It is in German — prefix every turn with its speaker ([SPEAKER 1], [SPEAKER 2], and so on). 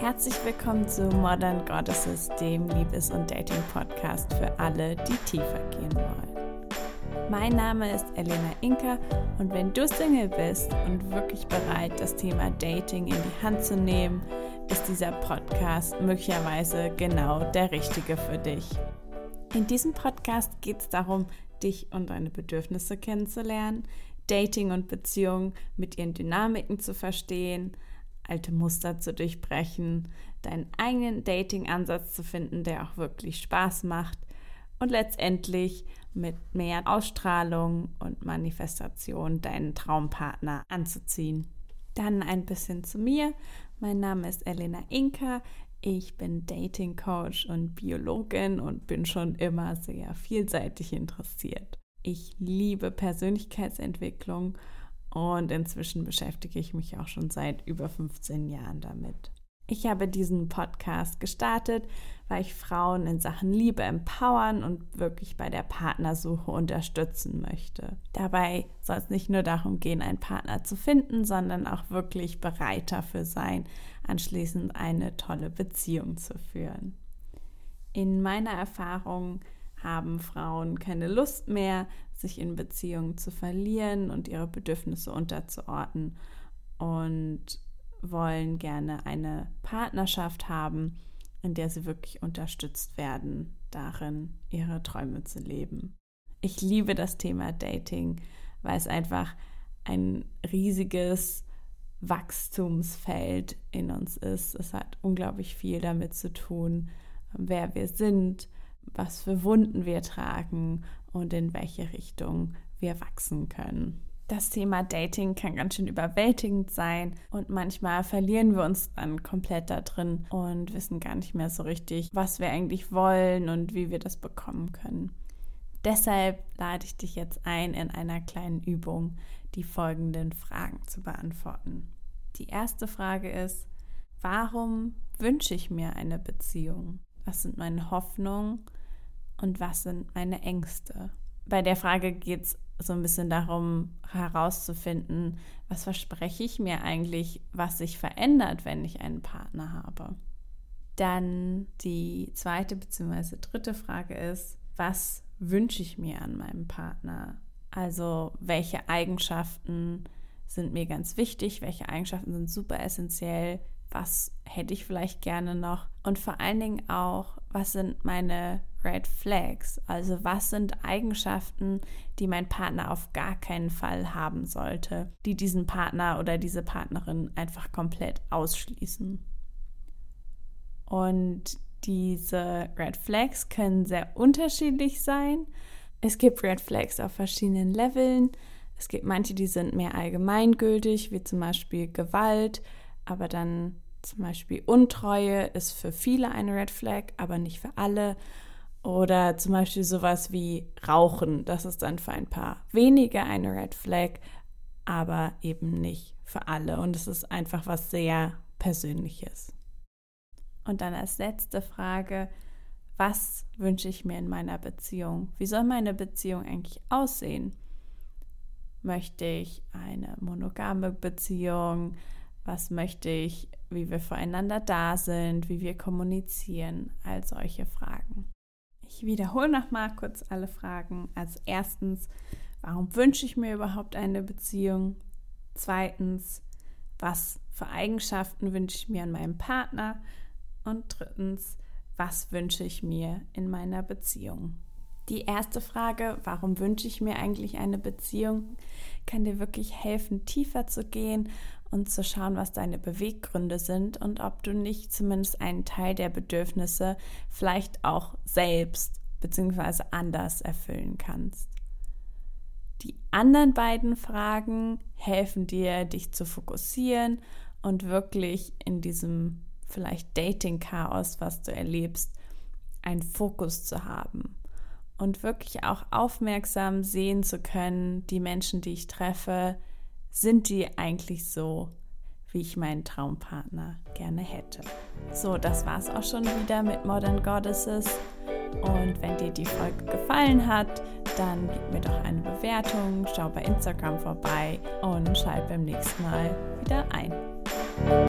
[SPEAKER 1] Herzlich willkommen zu Modern Goddesses, dem Liebes- und Dating-Podcast für alle, die tiefer gehen wollen. Mein Name ist Elena Inka und wenn du Single bist und wirklich bereit, das Thema Dating in die Hand zu nehmen, ist dieser Podcast möglicherweise genau der richtige für dich. In diesem Podcast geht es darum, dich und deine Bedürfnisse kennenzulernen, Dating und Beziehungen mit ihren Dynamiken zu verstehen, alte Muster zu durchbrechen, deinen eigenen Dating-Ansatz zu finden, der auch wirklich Spaß macht und letztendlich mit mehr Ausstrahlung und Manifestation deinen Traumpartner anzuziehen. Dann ein bisschen zu mir. Mein Name ist Elena Inka. Ich bin Dating Coach und Biologin und bin schon immer sehr vielseitig interessiert. Ich liebe Persönlichkeitsentwicklung und inzwischen beschäftige ich mich auch schon seit über 15 Jahren damit. Ich habe diesen Podcast gestartet, weil ich Frauen in Sachen Liebe empowern und wirklich bei der Partnersuche unterstützen möchte. Dabei soll es nicht nur darum gehen, einen Partner zu finden, sondern auch wirklich bereit dafür sein, anschließend eine tolle Beziehung zu führen. In meiner Erfahrung haben Frauen keine Lust mehr, sich in Beziehungen zu verlieren und ihre Bedürfnisse unterzuordnen und wollen gerne eine Partnerschaft haben, in der sie wirklich unterstützt werden, darin ihre Träume zu leben. Ich liebe das Thema Dating, weil es einfach ein riesiges Wachstumsfeld in uns ist. Es hat unglaublich viel damit zu tun, wer wir sind, was für Wunden wir tragen und in welche Richtung wir wachsen können. Das Thema Dating kann ganz schön überwältigend sein und manchmal verlieren wir uns dann komplett da drin und wissen gar nicht mehr so richtig, was wir eigentlich wollen und wie wir das bekommen können. Deshalb lade ich dich jetzt ein, in einer kleinen Übung die folgenden Fragen zu beantworten. Die erste Frage ist, warum wünsche ich mir eine Beziehung? Was sind meine Hoffnungen und was sind meine Ängste? Bei der Frage geht es so ein bisschen darum herauszufinden, was verspreche ich mir eigentlich, was sich verändert, wenn ich einen Partner habe. Dann die zweite bzw. dritte Frage ist, was wünsche ich mir an meinem Partner? Also welche Eigenschaften sind mir ganz wichtig, welche Eigenschaften sind super essentiell, was hätte ich vielleicht gerne noch und vor allen Dingen auch, was sind meine Red Flags, also was sind Eigenschaften, die mein Partner auf gar keinen Fall haben sollte, die diesen Partner oder diese Partnerin einfach komplett ausschließen. Und diese Red Flags können sehr unterschiedlich sein. Es gibt Red Flags auf verschiedenen Leveln. Es gibt manche, die sind mehr allgemeingültig, wie zum Beispiel Gewalt, aber dann zum Beispiel Untreue ist für viele eine Red Flag, aber nicht für alle. Oder zum Beispiel sowas wie Rauchen, das ist dann für ein paar wenige eine Red Flag, aber eben nicht für alle. Und es ist einfach was sehr Persönliches. Und dann als letzte Frage, was wünsche ich mir in meiner Beziehung? Wie soll meine Beziehung eigentlich aussehen? Möchte ich eine monogame Beziehung? Was möchte ich, wie wir voreinander da sind, wie wir kommunizieren? All solche Fragen. Ich wiederhole noch mal kurz alle Fragen. Also erstens, warum wünsche ich mir überhaupt eine Beziehung? Zweitens, was für Eigenschaften wünsche ich mir an meinem Partner? Und drittens, was wünsche ich mir in meiner Beziehung? Die erste Frage, warum wünsche ich mir eigentlich eine Beziehung, kann dir wirklich helfen, tiefer zu gehen und zu schauen, was deine Beweggründe sind und ob du nicht zumindest einen Teil der Bedürfnisse vielleicht auch selbst bzw. anders erfüllen kannst. Die anderen beiden Fragen helfen dir, dich zu fokussieren und wirklich in diesem vielleicht Dating-Chaos, was du erlebst, einen Fokus zu haben und wirklich auch aufmerksam sehen zu können, die Menschen, die ich treffe, sind die eigentlich so, wie ich meinen Traumpartner gerne hätte. So, das war es auch schon wieder mit Modern Goddesses. Und wenn dir die Folge gefallen hat, dann gib mir doch eine Bewertung, schau bei Instagram vorbei und schalt beim nächsten Mal wieder ein.